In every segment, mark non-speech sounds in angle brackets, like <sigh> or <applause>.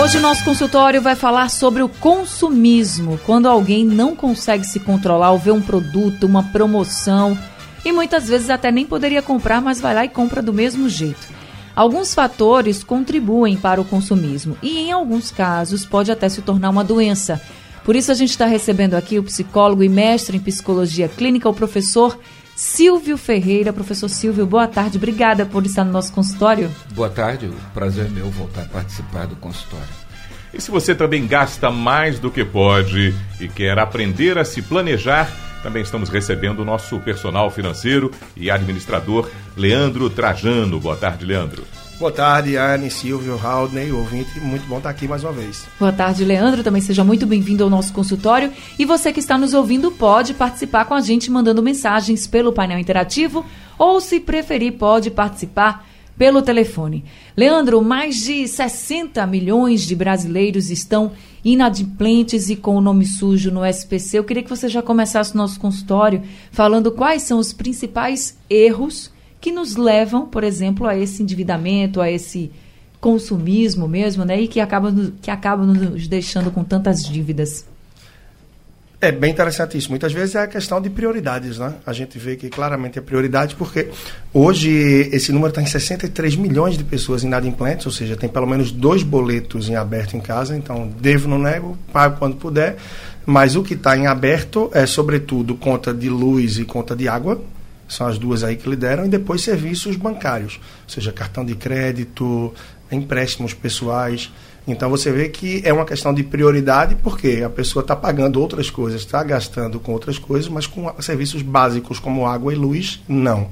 Hoje o nosso consultório vai falar sobre o consumismo, quando alguém não consegue se controlar ao ver um produto, uma promoção e muitas vezes até nem poderia comprar, mas vai lá e compra do mesmo jeito. Alguns fatores contribuem para o consumismo e, em alguns casos, pode até se tornar uma doença. Por isso, a gente está recebendo aqui o psicólogo e mestre em psicologia clínica, o professor Silvio Ferreira. Professor Silvio, boa tarde. Obrigada por estar no nosso consultório. Boa tarde. O prazer é meu voltar a participar do consultório. E se você também gasta mais do que pode e quer aprender a se planejar, também estamos recebendo o nosso personal financeiro e administrador, Leandro Trajano. Boa tarde, Leandro. Boa tarde, Anne, Silvio, Haldney, ouvinte. Muito bom estar aqui mais uma vez. Boa tarde, Leandro. Também seja muito bem-vindo ao nosso consultório. E você que está nos ouvindo pode participar com a gente mandando mensagens pelo painel interativo ou, se preferir, pode participar pelo telefone. Leandro, mais de 60 milhões de brasileiros estão inadimplentes e com o nome sujo no SPC. Eu queria que você já começasse o nosso consultório falando quais são os principais erros que nos levam, por exemplo, a esse endividamento, a esse consumismo mesmo, né? E que acaba, que acaba nos deixando com tantas dívidas. É bem interessante isso. Muitas vezes é a questão de prioridades, né? A gente vê que claramente é prioridade porque hoje esse número está em 63 milhões de pessoas inadimplentes, ou seja, tem pelo menos dois boletos em aberto em casa, então devo, não nego, pago quando puder, mas o que está em aberto é sobretudo conta de luz e conta de água, são as duas aí que lideram, e depois serviços bancários, ou seja, cartão de crédito, empréstimos pessoais. Então você vê que é uma questão de prioridade, porque a pessoa está pagando outras coisas, está gastando com outras coisas, mas com serviços básicos como água e luz, não.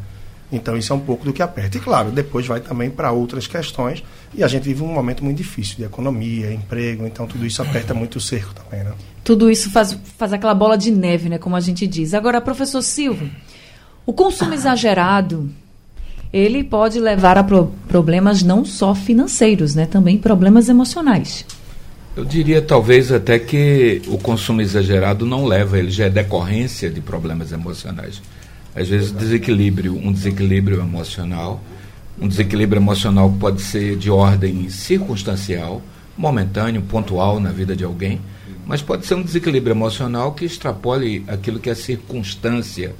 Então isso é um pouco do que aperta. E claro, depois vai também para outras questões, e a gente vive um momento muito difícil de economia, emprego, então tudo isso aperta muito o cerco também, né? Tudo isso faz, faz aquela bola de neve, né, como a gente diz. Agora, professor Silvio, o consumo exagerado, ele pode levar a pro problemas não só financeiros, né, também problemas emocionais. Eu diria talvez até que o consumo exagerado não leva, ele já é decorrência de problemas emocionais. Às vezes desequilíbrio, um desequilíbrio emocional, um desequilíbrio emocional pode ser de ordem circunstancial, momentâneo, pontual na vida de alguém, mas pode ser um desequilíbrio emocional que extrapole aquilo que é circunstância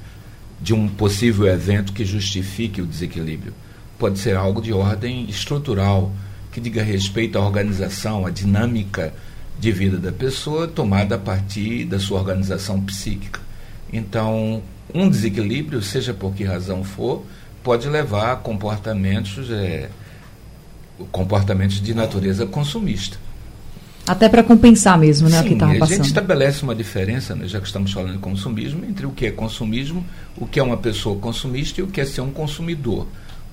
de um possível evento que justifique o desequilíbrio. Pode ser algo de ordem estrutural, que diga respeito à organização, à dinâmica de vida da pessoa, tomada a partir da sua organização psíquica. Então, um desequilíbrio, seja por que razão for, pode levar a comportamentos, é, comportamentos de natureza consumista. Até para compensar mesmo, né, Sim, o que estava passando. A gente estabelece uma diferença, né, já que estamos falando de consumismo, entre o que é consumismo, o que é uma pessoa consumista e o que é ser um consumidor.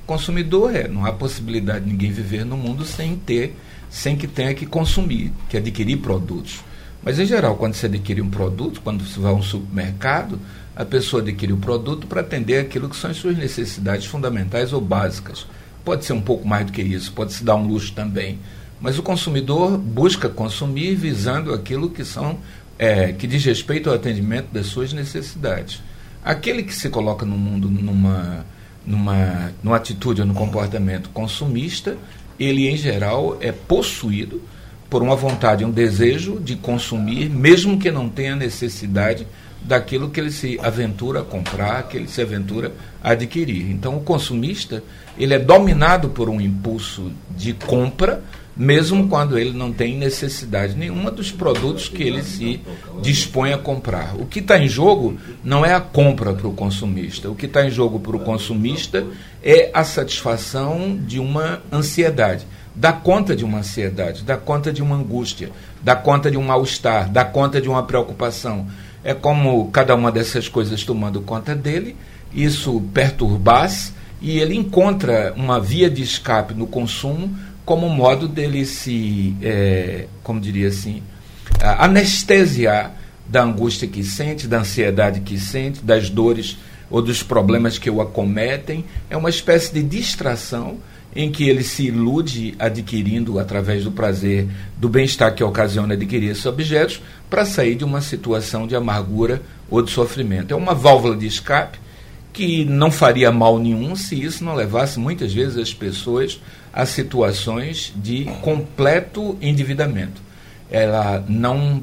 Consumidor é, não há possibilidade de ninguém viver no mundo sem ter, sem que tenha que consumir, que adquirir produtos. Mas em geral, quando você adquire um produto, quando você vai a um supermercado, a pessoa adquire o produto para atender aquilo que são as suas necessidades fundamentais ou básicas. Pode ser um pouco mais do que isso, pode se dar um luxo também mas o consumidor busca consumir visando aquilo que são é, que diz respeito ao atendimento das suas necessidades. Aquele que se coloca no mundo numa, numa, numa atitude ou no comportamento consumista, ele em geral é possuído por uma vontade, um desejo de consumir, mesmo que não tenha necessidade daquilo que ele se aventura a comprar, que ele se aventura a adquirir. Então, o consumista ele é dominado por um impulso de compra mesmo quando ele não tem necessidade nenhuma dos produtos que ele se dispõe a comprar. O que está em jogo não é a compra para o consumista. O que está em jogo para o consumista é a satisfação de uma ansiedade. Dá conta de uma ansiedade, dá conta de uma angústia, dá conta de um mal-estar, dá conta de uma preocupação. É como cada uma dessas coisas tomando conta dele, isso perturbasse e ele encontra uma via de escape no consumo como modo dele se, é, como diria assim, anestesiar da angústia que sente, da ansiedade que sente, das dores ou dos problemas que o acometem. É uma espécie de distração em que ele se ilude adquirindo, através do prazer, do bem-estar que ocasiona adquirir esses objetos, para sair de uma situação de amargura ou de sofrimento. É uma válvula de escape que não faria mal nenhum se isso não levasse muitas vezes as pessoas a situações de completo endividamento. Ela não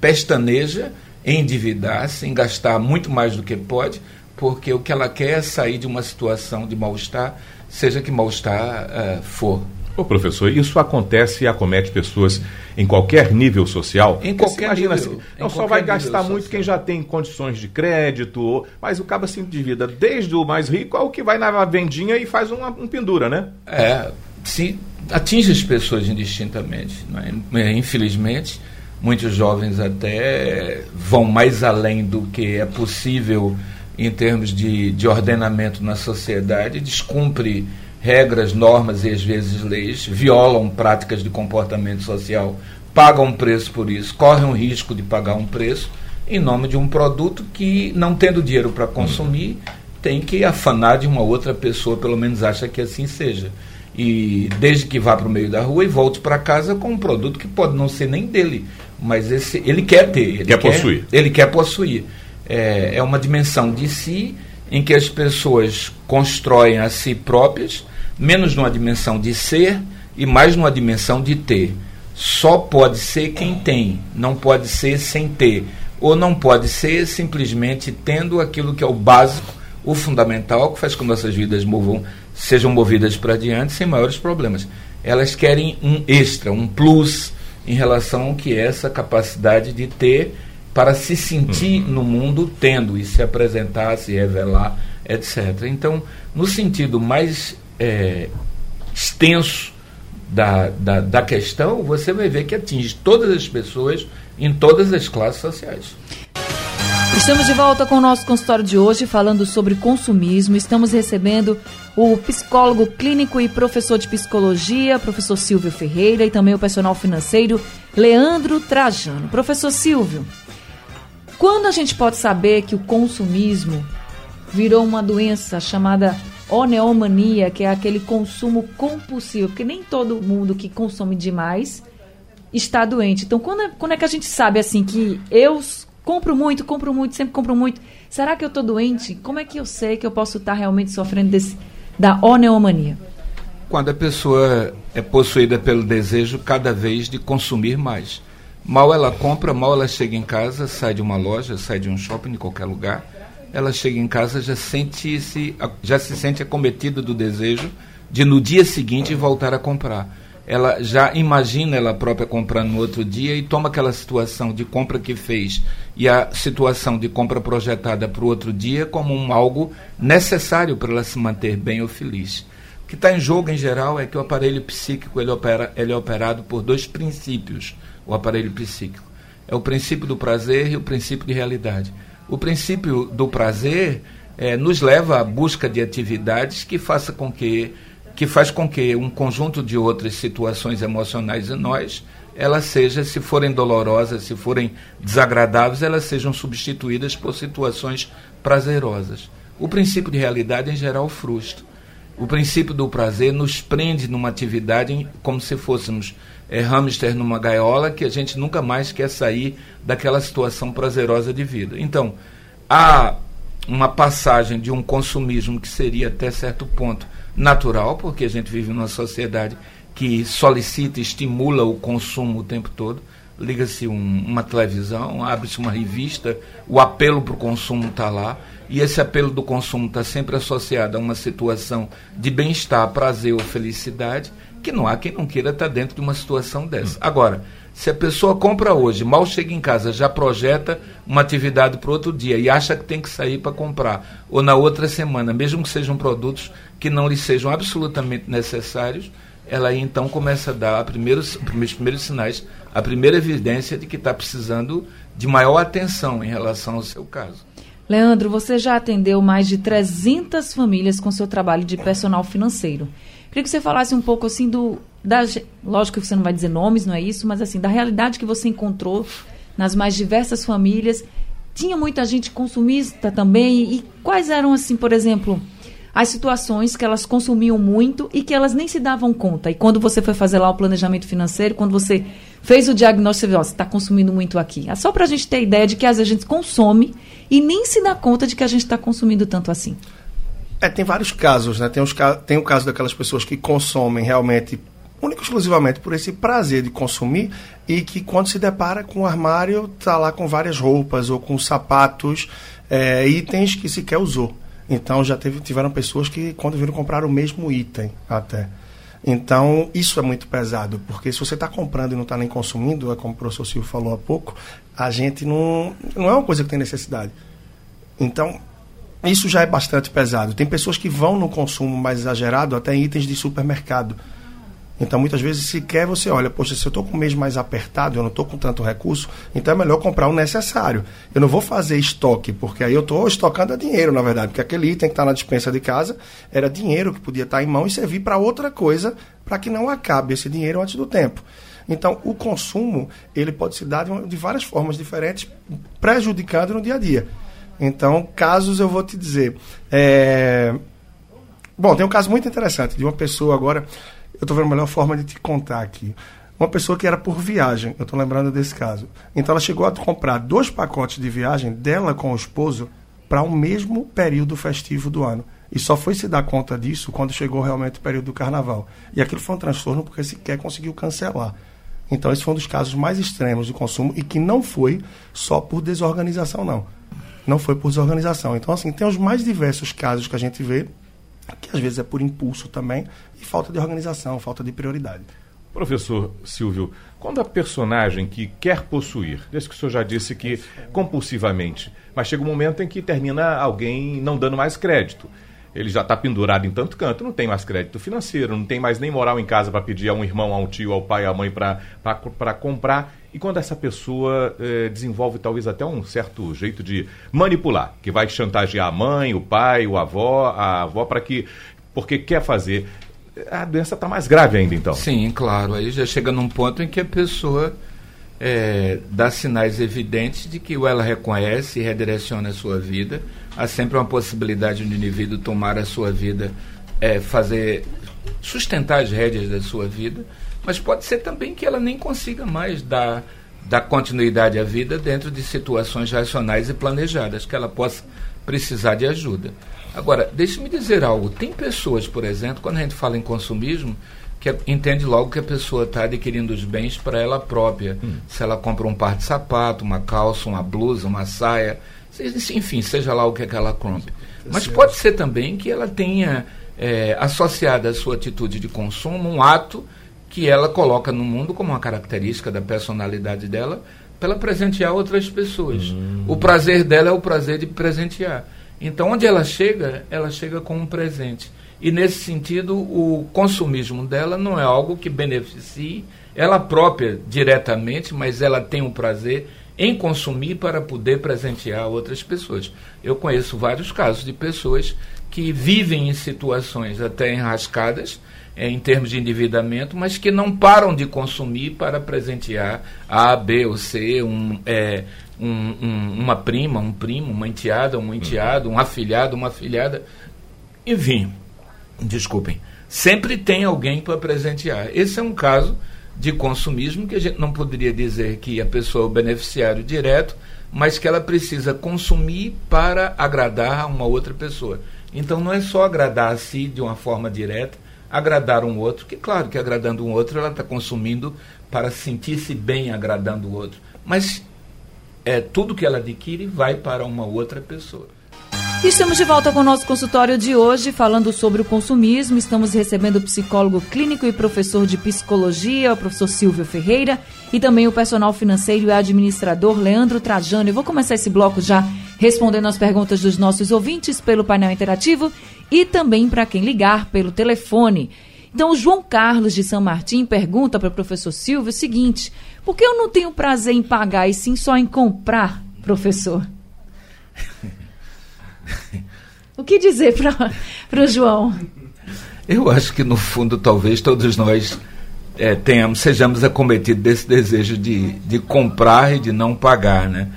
pestaneja em endividar-se, em gastar muito mais do que pode, porque o que ela quer é sair de uma situação de mal-estar, seja que mal-estar uh, for. Ô professor, isso acontece e acomete pessoas em qualquer nível social? Em qualquer imagina nível. Assim, não só vai gastar muito quem já tem condições de crédito, mas o cabo se endivida desde o mais rico ao que vai na vendinha e faz uma, um pendura, né? É, se atinge as pessoas indistintamente. É? Infelizmente, muitos jovens até vão mais além do que é possível em termos de, de ordenamento na sociedade, descumpre regras, normas e às vezes leis, violam práticas de comportamento social, pagam um preço por isso, correm o risco de pagar um preço em nome de um produto que, não tendo dinheiro para consumir, tem que afanar de uma outra pessoa, pelo menos acha que assim seja. E desde que vá para o meio da rua e volte para casa com um produto que pode não ser nem dele, mas esse ele quer ter, ele quer, quer possuir. Ele quer possuir é, é uma dimensão de si em que as pessoas constroem a si próprias, menos numa dimensão de ser e mais numa dimensão de ter. Só pode ser quem tem, não pode ser sem ter. Ou não pode ser simplesmente tendo aquilo que é o básico, o fundamental, que faz com que nossas vidas movam, sejam movidas para diante sem maiores problemas. Elas querem um extra, um plus em relação ao que é essa capacidade de ter para se sentir uhum. no mundo tendo e se apresentar, se revelar, etc. Então, no sentido mais é, extenso da, da, da questão, você vai ver que atinge todas as pessoas em todas as classes sociais. Estamos de volta com o nosso consultório de hoje, falando sobre consumismo. Estamos recebendo o psicólogo clínico e professor de psicologia, professor Silvio Ferreira, e também o personal financeiro, Leandro Trajano. Professor Silvio, quando a gente pode saber que o consumismo virou uma doença chamada oneomania, que é aquele consumo compulsivo, porque nem todo mundo que consome demais está doente. Então, quando é, quando é que a gente sabe assim que eu compro muito, compro muito, sempre compro muito, será que eu estou doente? Como é que eu sei que eu posso estar realmente sofrendo desse, da oneomania? Quando a pessoa é possuída pelo desejo cada vez de consumir mais. Mal ela compra, mal ela chega em casa, sai de uma loja, sai de um shopping, de qualquer lugar, ela chega em casa já sente -se, já se sente acometida do desejo de no dia seguinte voltar a comprar. Ela já imagina ela própria comprando no outro dia e toma aquela situação de compra que fez e a situação de compra projetada para o outro dia como um algo necessário para ela se manter bem ou feliz. O que está em jogo, em geral, é que o aparelho psíquico ele, opera, ele é operado por dois princípios o aparelho psíquico. É o princípio do prazer e o princípio de realidade. O princípio do prazer é, nos leva à busca de atividades que faça com que que faz com que um conjunto de outras situações emocionais em nós, elas sejam, se forem dolorosas, se forem desagradáveis, elas sejam substituídas por situações prazerosas. O princípio de realidade, em geral, frustra. O princípio do prazer nos prende numa atividade como se fôssemos é, hamster numa gaiola que a gente nunca mais quer sair daquela situação prazerosa de vida. Então, há uma passagem de um consumismo que seria até certo ponto natural, porque a gente vive numa sociedade que solicita estimula o consumo o tempo todo. Liga-se um, uma televisão, abre-se uma revista, o apelo para o consumo está lá, e esse apelo do consumo está sempre associado a uma situação de bem-estar, prazer ou felicidade, que não há quem não queira estar dentro de uma situação dessa. Agora, se a pessoa compra hoje, mal chega em casa, já projeta uma atividade para outro dia e acha que tem que sair para comprar, ou na outra semana, mesmo que sejam produtos que não lhe sejam absolutamente necessários, ela aí então começa a dar primeiros, os primeiros sinais, a primeira evidência de que está precisando de maior atenção em relação ao seu caso. Leandro, você já atendeu mais de 300 famílias com seu trabalho de personal financeiro. Queria que você falasse um pouco assim do. Da, lógico que você não vai dizer nomes, não é isso, mas assim, da realidade que você encontrou nas mais diversas famílias. Tinha muita gente consumista também. E quais eram, assim, por exemplo, as situações que elas consumiam muito e que elas nem se davam conta? E quando você foi fazer lá o planejamento financeiro, quando você fez o diagnóstico, você viu, você está consumindo muito aqui. É só para a gente ter ideia de que às vezes a gente consome e nem se dá conta de que a gente está consumindo tanto assim. É, tem vários casos, né? Tem, os, tem o caso daquelas pessoas que consomem realmente único exclusivamente por esse prazer de consumir e que quando se depara com o armário está lá com várias roupas ou com sapatos, é, itens que sequer usou. Então já teve, tiveram pessoas que quando viram comprar o mesmo item até. Então isso é muito pesado, porque se você está comprando e não está nem consumindo, é como o professor Silvio falou há pouco, a gente não, não é uma coisa que tem necessidade. Então isso já é bastante pesado. Tem pessoas que vão no consumo mais exagerado até em itens de supermercado. Então, muitas vezes, sequer você olha, poxa, se eu estou com o mês mais apertado, eu não estou com tanto recurso, então é melhor comprar o necessário. Eu não vou fazer estoque, porque aí eu estou estocando a dinheiro, na verdade, porque aquele item que está na dispensa de casa era dinheiro que podia estar tá em mão e servir para outra coisa, para que não acabe esse dinheiro antes do tempo. Então, o consumo, ele pode se dar de, de várias formas diferentes, prejudicando no dia a dia. Então, casos eu vou te dizer. É... Bom, tem um caso muito interessante de uma pessoa agora. Eu estou vendo a melhor forma de te contar aqui. Uma pessoa que era por viagem, eu estou lembrando desse caso. Então, ela chegou a comprar dois pacotes de viagem dela com o esposo para o mesmo período festivo do ano. E só foi se dar conta disso quando chegou realmente o período do carnaval. E aquilo foi um transtorno porque sequer conseguiu cancelar. Então, esse foi um dos casos mais extremos de consumo e que não foi só por desorganização, não não foi por desorganização. Então, assim, tem os mais diversos casos que a gente vê, que às vezes é por impulso também, e falta de organização, falta de prioridade. Professor Silvio, quando a personagem que quer possuir, desde que o senhor já disse que compulsivamente, mas chega um momento em que termina alguém não dando mais crédito. Ele já está pendurado em tanto canto, não tem mais crédito financeiro, não tem mais nem moral em casa para pedir a um irmão, a um tio, ao pai, à mãe para comprar. E quando essa pessoa eh, desenvolve talvez até um certo jeito de manipular, que vai chantagear a mãe, o pai, o avó, a avó para que porque quer fazer, a doença está mais grave ainda então. Sim, claro. Aí já chega num ponto em que a pessoa é, dá sinais evidentes de que ou ela reconhece e redireciona a sua vida. Há sempre uma possibilidade do indivíduo tomar a sua vida, é, fazer sustentar as rédeas da sua vida mas pode ser também que ela nem consiga mais dar, dar continuidade à vida dentro de situações racionais e planejadas, que ela possa precisar de ajuda. Agora, deixe-me dizer algo. Tem pessoas, por exemplo, quando a gente fala em consumismo, que entende logo que a pessoa está adquirindo os bens para ela própria. Hum. Se ela compra um par de sapato, uma calça, uma blusa, uma saia, enfim, seja lá o que, é que ela compre. Mas pode ser também que ela tenha é, associado à sua atitude de consumo um ato que ela coloca no mundo como uma característica da personalidade dela para presentear outras pessoas. Uhum. O prazer dela é o prazer de presentear. Então, onde ela chega, ela chega com um presente. E nesse sentido, o consumismo dela não é algo que beneficie ela própria diretamente, mas ela tem um prazer em consumir para poder presentear outras pessoas. Eu conheço vários casos de pessoas que vivem em situações até enrascadas, é, em termos de endividamento, mas que não param de consumir para presentear A, B ou C, um, é, um, um, uma prima, um primo, uma enteada, um enteado, um afilhado, uma afilhada. Enfim, desculpem, sempre tem alguém para presentear. Esse é um caso de consumismo que a gente não poderia dizer que a pessoa é o beneficiário direto, mas que ela precisa consumir para agradar uma outra pessoa. Então não é só agradar a si de uma forma direta, agradar um outro, que claro que agradando um outro ela está consumindo para sentir-se bem agradando o outro. Mas é, tudo que ela adquire vai para uma outra pessoa. Estamos de volta com o nosso consultório de hoje, falando sobre o consumismo. Estamos recebendo o psicólogo clínico e professor de psicologia, o professor Silvio Ferreira, e também o personal financeiro e administrador Leandro Trajano. Eu vou começar esse bloco já respondendo as perguntas dos nossos ouvintes pelo painel interativo e também para quem ligar pelo telefone. Então, o João Carlos de São Martim pergunta para o professor Silvio o seguinte: por que eu não tenho prazer em pagar e sim só em comprar, professor? <laughs> O que dizer para o João? Eu acho que, no fundo, talvez todos nós é, tenhamos, sejamos acometidos desse desejo de, de comprar e de não pagar, né?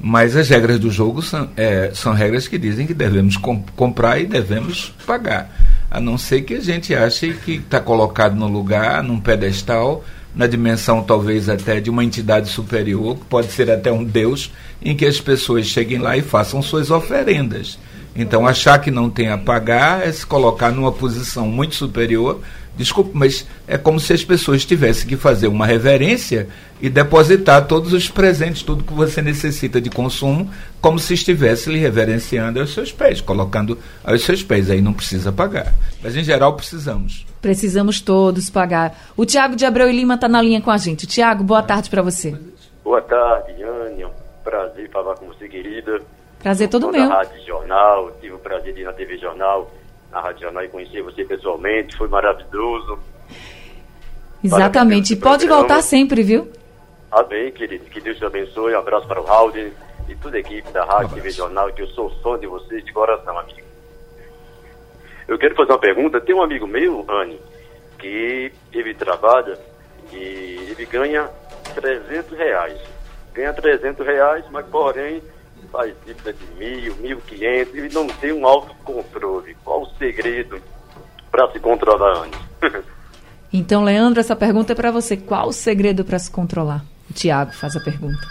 Mas as regras do jogo são, é, são regras que dizem que devemos comp comprar e devemos pagar. A não ser que a gente ache que está colocado no lugar, num pedestal, na dimensão talvez até de uma entidade superior, que pode ser até um Deus, em que as pessoas cheguem lá e façam suas oferendas. Então, achar que não tem a pagar é se colocar numa posição muito superior Desculpe, mas é como se as pessoas tivessem que fazer uma reverência e depositar todos os presentes, tudo que você necessita de consumo, como se estivesse lhe reverenciando aos seus pés, colocando aos seus pés. Aí não precisa pagar. Mas em geral precisamos. Precisamos todos pagar. O Tiago de Abreu e Lima está na linha com a gente. Tiago, boa tarde para você. Boa tarde, um prazer falar com você, querida. Prazer todo meu. Rádio Jornal, tive o prazer de ir na TV Jornal na Rádio Jornal e conhecer você pessoalmente, foi maravilhoso. Exatamente, e pode voltar sempre, viu? Amém, querido, que Deus te abençoe, um abraço para o Raul e toda a equipe da Rádio um TV Jornal, que eu sou fã de vocês de coração, amigo. Eu quero fazer uma pergunta, tem um amigo meu, Anne, que ele trabalha e ele ganha 300 reais. Ganha 300 reais, mas porém faz dívida de mil, mil quinhentos e não tem um autocontrole. Qual o segredo para se controlar antes? <laughs> então, Leandro, essa pergunta é para você. Qual o segredo para se controlar? O Tiago faz a pergunta.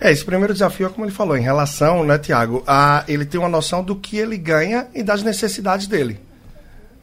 É, esse primeiro desafio é como ele falou, em relação, né, Tiago, a ele ter uma noção do que ele ganha e das necessidades dele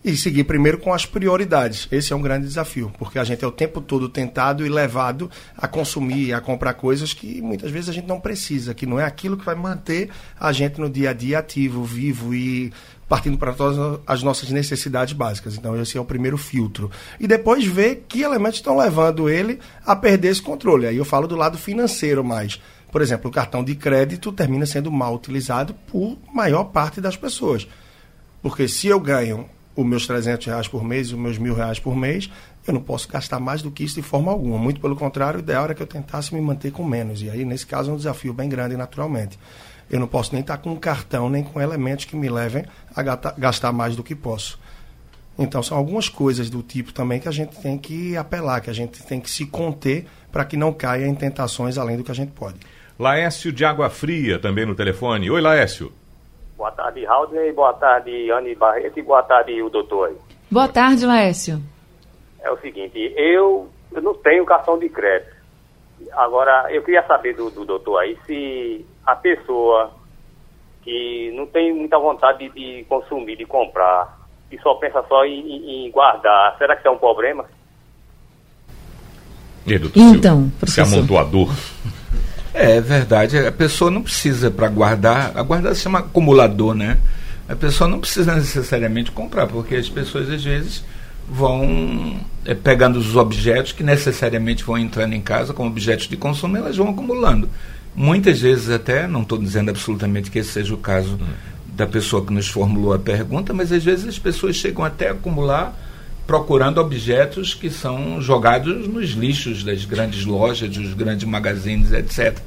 e seguir primeiro com as prioridades. Esse é um grande desafio, porque a gente é o tempo todo tentado e levado a consumir, a comprar coisas que muitas vezes a gente não precisa, que não é aquilo que vai manter a gente no dia a dia ativo, vivo e partindo para todas as nossas necessidades básicas. Então, esse é o primeiro filtro. E depois ver que elementos estão levando ele a perder esse controle. Aí eu falo do lado financeiro mais. Por exemplo, o cartão de crédito termina sendo mal utilizado por maior parte das pessoas. Porque se eu ganho os meus 300 reais por mês, os meus mil reais por mês, eu não posso gastar mais do que isso de forma alguma. Muito pelo contrário, o ideal era que eu tentasse me manter com menos. E aí, nesse caso, é um desafio bem grande, naturalmente. Eu não posso nem estar com um cartão, nem com elementos que me levem a gastar mais do que posso. Então, são algumas coisas do tipo também que a gente tem que apelar, que a gente tem que se conter para que não caia em tentações além do que a gente pode. Laércio de Água Fria, também no telefone. Oi, Laércio. Boa tarde, Raul, boa tarde, Anne Barreto, e boa tarde, o doutor. Boa tarde, Laércio. É o seguinte, eu, eu não tenho cartão de crédito. Agora, eu queria saber do, do doutor aí se a pessoa que não tem muita vontade de, de consumir, de comprar, e só pensa só em, em guardar, será que isso é um problema? E doutor então, professor. Esse amontoador. É, é verdade. A pessoa não precisa para guardar. A guardar se chama acumulador, né? A pessoa não precisa necessariamente comprar, porque as pessoas às vezes vão é, pegando os objetos que necessariamente vão entrando em casa como objetos de consumo, elas vão acumulando. Muitas vezes até, não estou dizendo absolutamente que esse seja o caso da pessoa que nos formulou a pergunta, mas às vezes as pessoas chegam até a acumular procurando objetos que são jogados nos lixos das grandes lojas, dos grandes magazines, etc.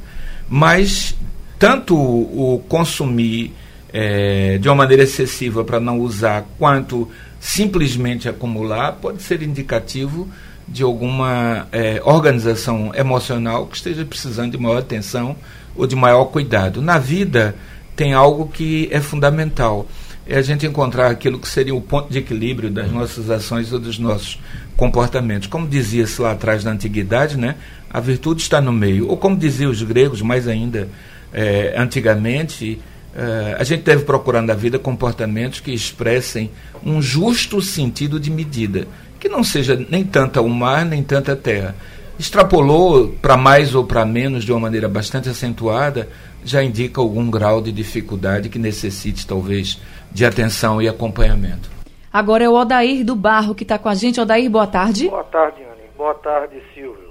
Mas tanto o consumir é, de uma maneira excessiva para não usar, quanto simplesmente acumular, pode ser indicativo de alguma é, organização emocional que esteja precisando de maior atenção ou de maior cuidado. Na vida, tem algo que é fundamental é a gente encontrar aquilo que seria o ponto de equilíbrio das nossas ações ou dos nossos comportamentos. Como dizia-se lá atrás na antiguidade, né, a virtude está no meio. Ou como diziam os gregos, mais ainda é, antigamente, é, a gente deve procurar na vida comportamentos que expressem um justo sentido de medida, que não seja nem tanta o mar, nem tanta a terra. Extrapolou para mais ou para menos de uma maneira bastante acentuada, já indica algum grau de dificuldade que necessite, talvez, de atenção e acompanhamento. Agora é o Odair do Barro que está com a gente. Odair, boa tarde. Boa tarde, Anny. Boa tarde, Silvio.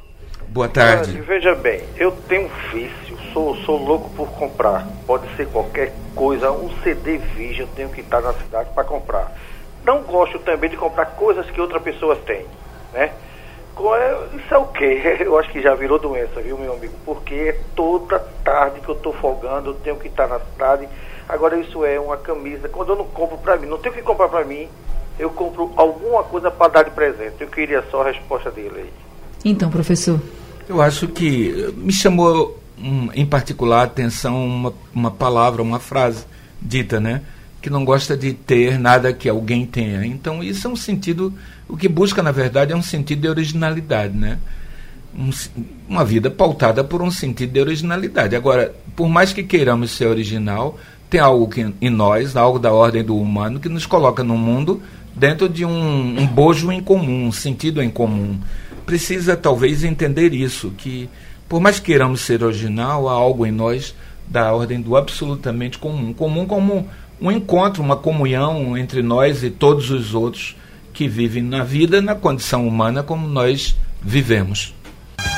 Boa tarde. veja bem, eu tenho um vício, sou, sou louco por comprar. Pode ser qualquer coisa, um CD Vision eu tenho que estar na cidade para comprar. Não gosto também de comprar coisas que outra pessoa tem, né? É, isso é o quê? <laughs> Eu acho que já virou doença, viu, meu amigo? Porque toda tarde que eu estou folgando, eu tenho que estar na cidade Agora isso é uma camisa, quando eu não compro para mim, não tenho que comprar para mim, eu compro alguma coisa para dar de presente. Eu queria só a resposta dele aí. Então, professor. Eu acho que me chamou um, em particular a atenção uma, uma palavra, uma frase dita, né? Que não gosta de ter nada que alguém tenha. Então, isso é um sentido. O que busca, na verdade, é um sentido de originalidade, né? Um, uma vida pautada por um sentido de originalidade. Agora, por mais que queiramos ser original, tem algo que, em nós, algo da ordem do humano, que nos coloca no mundo dentro de um, um bojo em comum, um sentido em comum. Precisa, talvez, entender isso, que por mais que queiramos ser original, há algo em nós da ordem do absolutamente comum. Comum como um encontro, uma comunhão entre nós e todos os outros que vivem na vida, na condição humana como nós vivemos.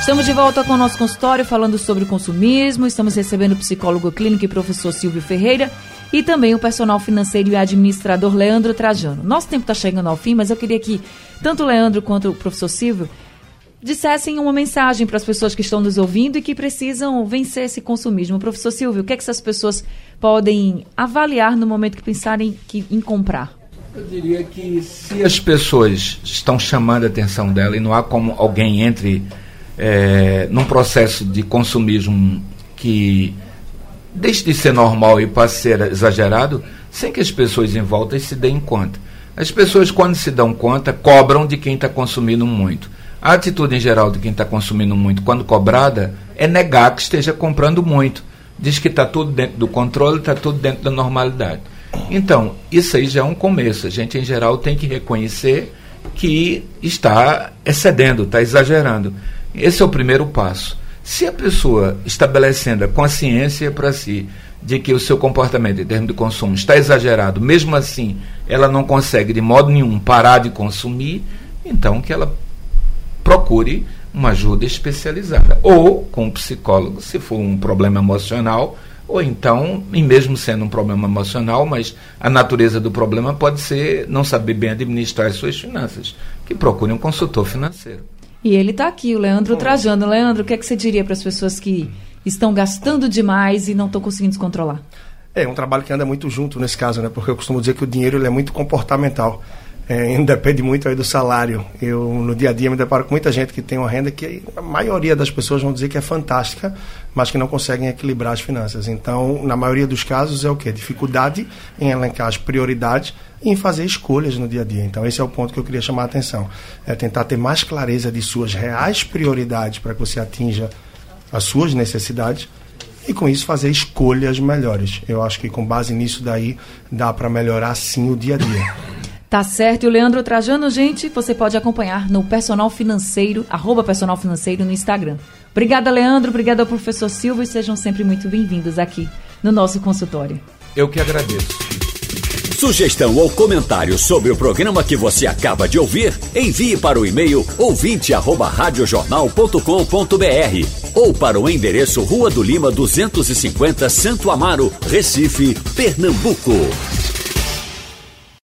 Estamos de volta com o nosso consultório falando sobre consumismo. Estamos recebendo o psicólogo clínico e professor Silvio Ferreira e também o personal financeiro e administrador Leandro Trajano. Nosso tempo está chegando ao fim, mas eu queria que tanto o Leandro quanto o professor Silvio dissessem uma mensagem para as pessoas que estão nos ouvindo e que precisam vencer esse consumismo. Professor Silvio, o que é que essas pessoas podem avaliar no momento que pensarem que, em comprar? Eu diria que se as pessoas estão chamando a atenção dela e não há como alguém entre é, num processo de consumismo que deixe de ser normal e passe a ser exagerado, sem que as pessoas em volta se deem conta. As pessoas, quando se dão conta, cobram de quem está consumindo muito. A atitude em geral de quem está consumindo muito, quando cobrada, é negar que esteja comprando muito. Diz que está tudo dentro do controle, está tudo dentro da normalidade. Então, isso aí já é um começo. A gente, em geral, tem que reconhecer que está excedendo, está exagerando. Esse é o primeiro passo. Se a pessoa estabelecendo a consciência para si de que o seu comportamento em termos de consumo está exagerado, mesmo assim ela não consegue de modo nenhum parar de consumir, então que ela procure uma ajuda especializada. Ou com um psicólogo, se for um problema emocional, ou então, e mesmo sendo um problema emocional, mas a natureza do problema pode ser não saber bem administrar as suas finanças, que procure um consultor financeiro. E ele está aqui, o Leandro Trajano. Leandro, o que, é que você diria para as pessoas que estão gastando demais e não estão conseguindo descontrolar? É um trabalho que anda muito junto nesse caso, né? Porque eu costumo dizer que o dinheiro ele é muito comportamental é, <laughs> depende muito aí do salário. Eu, no dia a dia, me deparo com muita gente que tem uma renda que a maioria das pessoas vão dizer que é fantástica, mas que não conseguem equilibrar as finanças. Então, na maioria dos casos, é o quê? Dificuldade em elencar as prioridades e em fazer escolhas no dia a dia. Então, esse é o ponto que eu queria chamar a atenção. É tentar ter mais clareza de suas reais prioridades para que você atinja as suas necessidades e com isso fazer escolhas melhores. Eu acho que com base nisso daí dá para melhorar sim o dia a dia. Tá certo. E o Leandro Trajano, gente, você pode acompanhar no Personal Financeiro, arroba Personal Financeiro no Instagram. Obrigada, Leandro. Obrigada ao professor Silva e sejam sempre muito bem-vindos aqui no nosso consultório. Eu que agradeço. Sugestão ou comentário sobre o programa que você acaba de ouvir, envie para o e-mail ouvinte@radiojornal.com.br ou para o endereço Rua do Lima 250, Santo Amaro, Recife, Pernambuco.